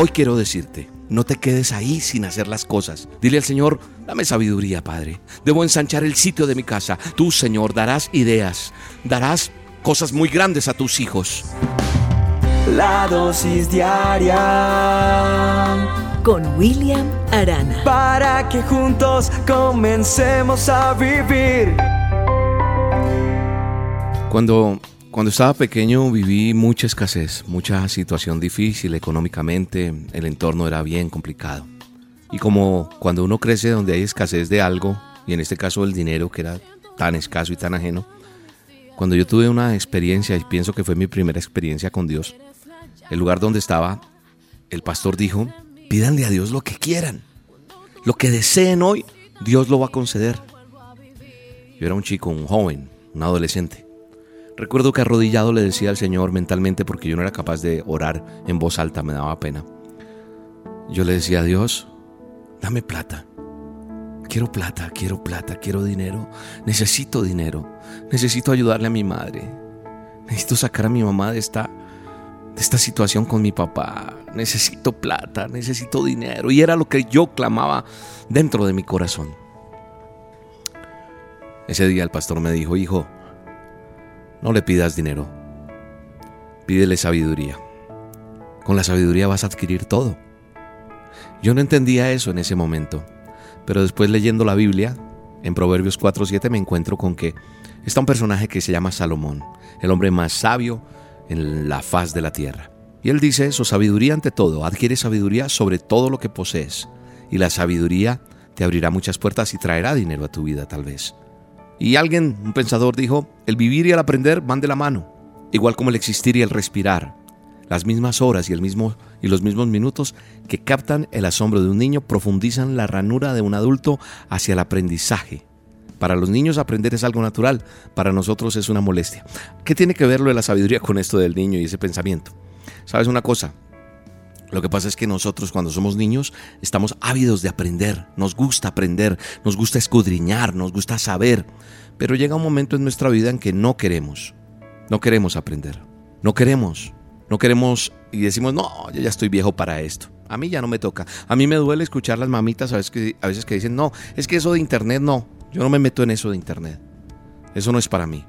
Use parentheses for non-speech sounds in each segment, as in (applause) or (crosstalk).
Hoy quiero decirte, no te quedes ahí sin hacer las cosas. Dile al Señor, dame sabiduría, Padre. Debo ensanchar el sitio de mi casa. Tú, Señor, darás ideas, darás cosas muy grandes a tus hijos. La dosis diaria con William Arana. Para que juntos comencemos a vivir. Cuando cuando estaba pequeño viví mucha escasez, mucha situación difícil económicamente, el entorno era bien complicado. Y como cuando uno crece donde hay escasez de algo, y en este caso el dinero que era tan escaso y tan ajeno, cuando yo tuve una experiencia, y pienso que fue mi primera experiencia con Dios, el lugar donde estaba, el pastor dijo, pídanle a Dios lo que quieran, lo que deseen hoy, Dios lo va a conceder. Yo era un chico, un joven, un adolescente. Recuerdo que arrodillado le decía al Señor mentalmente porque yo no era capaz de orar en voz alta, me daba pena. Yo le decía a Dios, dame plata. Quiero plata, quiero plata, quiero dinero. Necesito dinero. Necesito ayudarle a mi madre. Necesito sacar a mi mamá de esta, de esta situación con mi papá. Necesito plata, necesito dinero. Y era lo que yo clamaba dentro de mi corazón. Ese día el pastor me dijo, hijo, no le pidas dinero. Pídele sabiduría. Con la sabiduría vas a adquirir todo. Yo no entendía eso en ese momento, pero después leyendo la Biblia, en Proverbios 4.7 me encuentro con que está un personaje que se llama Salomón, el hombre más sabio en la faz de la tierra. Y él dice eso, sabiduría ante todo, adquiere sabiduría sobre todo lo que posees, y la sabiduría te abrirá muchas puertas y traerá dinero a tu vida tal vez. Y alguien, un pensador, dijo, el vivir y el aprender van de la mano, igual como el existir y el respirar. Las mismas horas y, el mismo, y los mismos minutos que captan el asombro de un niño profundizan la ranura de un adulto hacia el aprendizaje. Para los niños aprender es algo natural, para nosotros es una molestia. ¿Qué tiene que ver lo de la sabiduría con esto del niño y ese pensamiento? ¿Sabes una cosa? Lo que pasa es que nosotros cuando somos niños estamos ávidos de aprender, nos gusta aprender, nos gusta escudriñar, nos gusta saber, pero llega un momento en nuestra vida en que no queremos, no queremos aprender, no queremos, no queremos y decimos, no, yo ya estoy viejo para esto, a mí ya no me toca, a mí me duele escuchar las mamitas a veces que, a veces que dicen, no, es que eso de internet no, yo no me meto en eso de internet, eso no es para mí.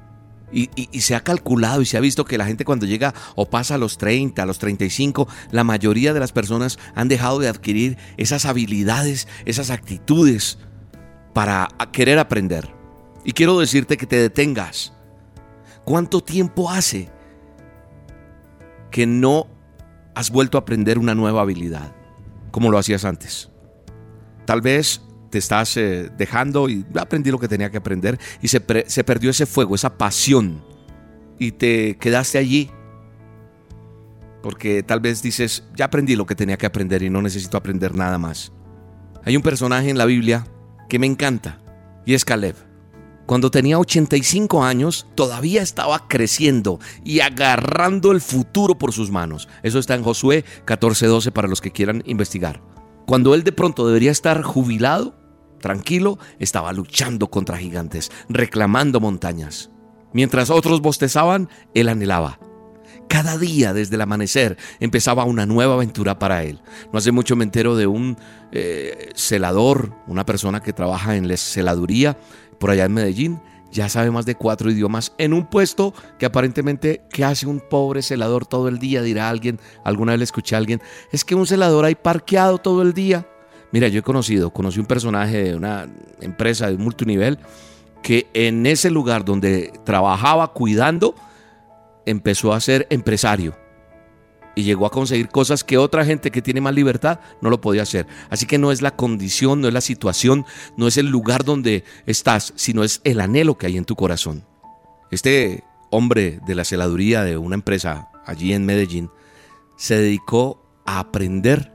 Y, se ha calculado y se ha visto que la gente cuando llega o pasa a los 30, a los 35, la mayoría de las personas han dejado de adquirir esas habilidades, esas actitudes para querer aprender. Y quiero decirte que te detengas. ¿Cuánto tiempo hace que no has vuelto a aprender una nueva habilidad como lo hacías antes? Tal vez te estás eh, dejando y aprendí lo que tenía que aprender y se, se perdió ese fuego, esa pasión y te quedaste allí porque tal vez dices, ya aprendí lo que tenía que aprender y no necesito aprender nada más. Hay un personaje en la Biblia que me encanta y es Caleb. Cuando tenía 85 años, todavía estaba creciendo y agarrando el futuro por sus manos. Eso está en Josué 14:12 para los que quieran investigar. Cuando él de pronto debería estar jubilado, tranquilo, estaba luchando contra gigantes, reclamando montañas. Mientras otros bostezaban, él anhelaba. Cada día desde el amanecer empezaba una nueva aventura para él. No hace mucho me entero de un eh, celador, una persona que trabaja en la celaduría por allá en Medellín, ya sabe más de cuatro idiomas en un puesto que aparentemente, ¿qué hace un pobre celador todo el día? Dirá alguien, alguna vez le escuché a alguien, es que un celador hay parqueado todo el día. Mira, yo he conocido, conocí un personaje de una empresa de multinivel que en ese lugar donde trabajaba cuidando, empezó a ser empresario y llegó a conseguir cosas que otra gente que tiene más libertad no lo podía hacer. Así que no es la condición, no es la situación, no es el lugar donde estás, sino es el anhelo que hay en tu corazón. Este hombre de la celaduría de una empresa allí en Medellín se dedicó a aprender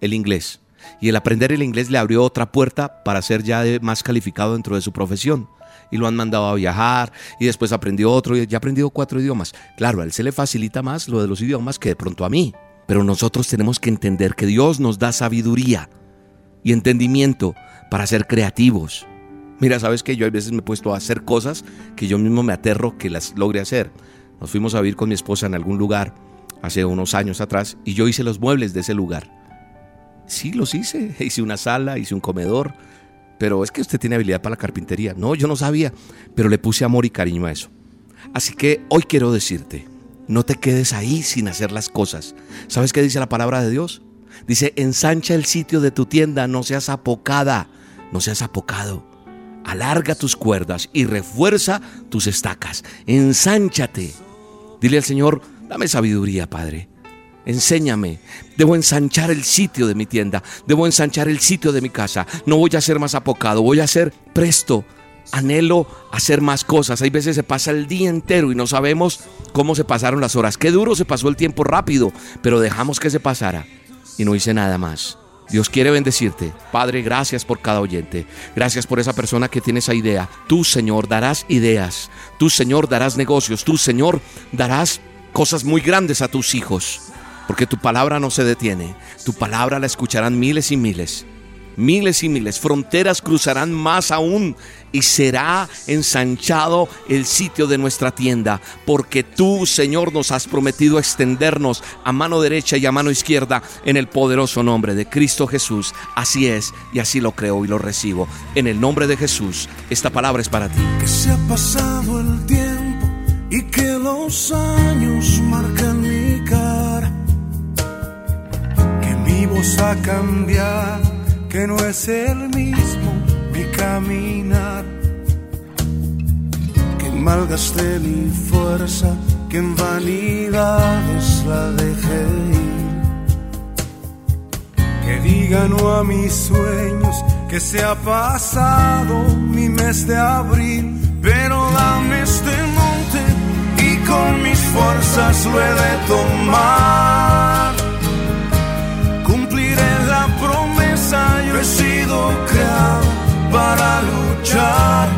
el inglés y el aprender el inglés le abrió otra puerta para ser ya más calificado dentro de su profesión. Y lo han mandado a viajar y después aprendió otro y ya ha aprendido cuatro idiomas. Claro, a él se le facilita más lo de los idiomas que de pronto a mí. Pero nosotros tenemos que entender que Dios nos da sabiduría y entendimiento para ser creativos. Mira, sabes que yo a veces me he puesto a hacer cosas que yo mismo me aterro que las logre hacer. Nos fuimos a vivir con mi esposa en algún lugar hace unos años atrás y yo hice los muebles de ese lugar. Sí, los hice. (laughs) Hice una sala, hice un comedor. Pero es que usted tiene habilidad para la carpintería. No, yo no sabía. Pero le puse amor y cariño a eso. Así que hoy quiero decirte, no te quedes ahí sin hacer las cosas. ¿Sabes qué dice la palabra de Dios? Dice, ensancha el sitio de tu tienda, no seas apocada, no seas apocado. Alarga tus cuerdas y refuerza tus estacas. Ensánchate. Dile al Señor, dame sabiduría, Padre. Enséñame. Debo ensanchar el sitio de mi tienda. Debo ensanchar el sitio de mi casa. No voy a ser más apocado. Voy a ser presto. Anhelo hacer más cosas. Hay veces se pasa el día entero y no sabemos cómo se pasaron las horas. Qué duro se pasó el tiempo rápido, pero dejamos que se pasara y no hice nada más. Dios quiere bendecirte. Padre, gracias por cada oyente. Gracias por esa persona que tiene esa idea. Tú, Señor, darás ideas. Tú, Señor, darás negocios. Tú, Señor, darás cosas muy grandes a tus hijos. Porque tu palabra no se detiene. Tu palabra la escucharán miles y miles miles y miles, fronteras cruzarán más aún y será ensanchado el sitio de nuestra tienda, porque tú, Señor, nos has prometido extendernos a mano derecha y a mano izquierda en el poderoso nombre de Cristo Jesús. Así es, y así lo creo y lo recibo. En el nombre de Jesús, esta palabra es para ti. Que se ha pasado el tiempo y que los años marcan mi voz ha cambiado que no es el mismo mi caminar, que malgasté mi fuerza, que en vanidades la dejé ir. Que diga no a mis sueños, que se ha pasado mi mes de abril, pero dame este monte y con mis fuerzas lo he de tomar. Creado para luchar.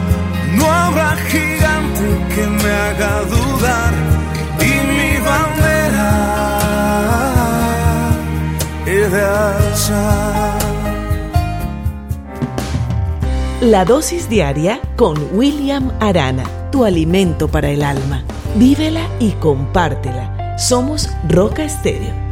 No habrá gigante que me haga dudar. Y mi bandera he de alzar. La dosis diaria con William Arana, tu alimento para el alma. Vívela y compártela. Somos Roca Estéreo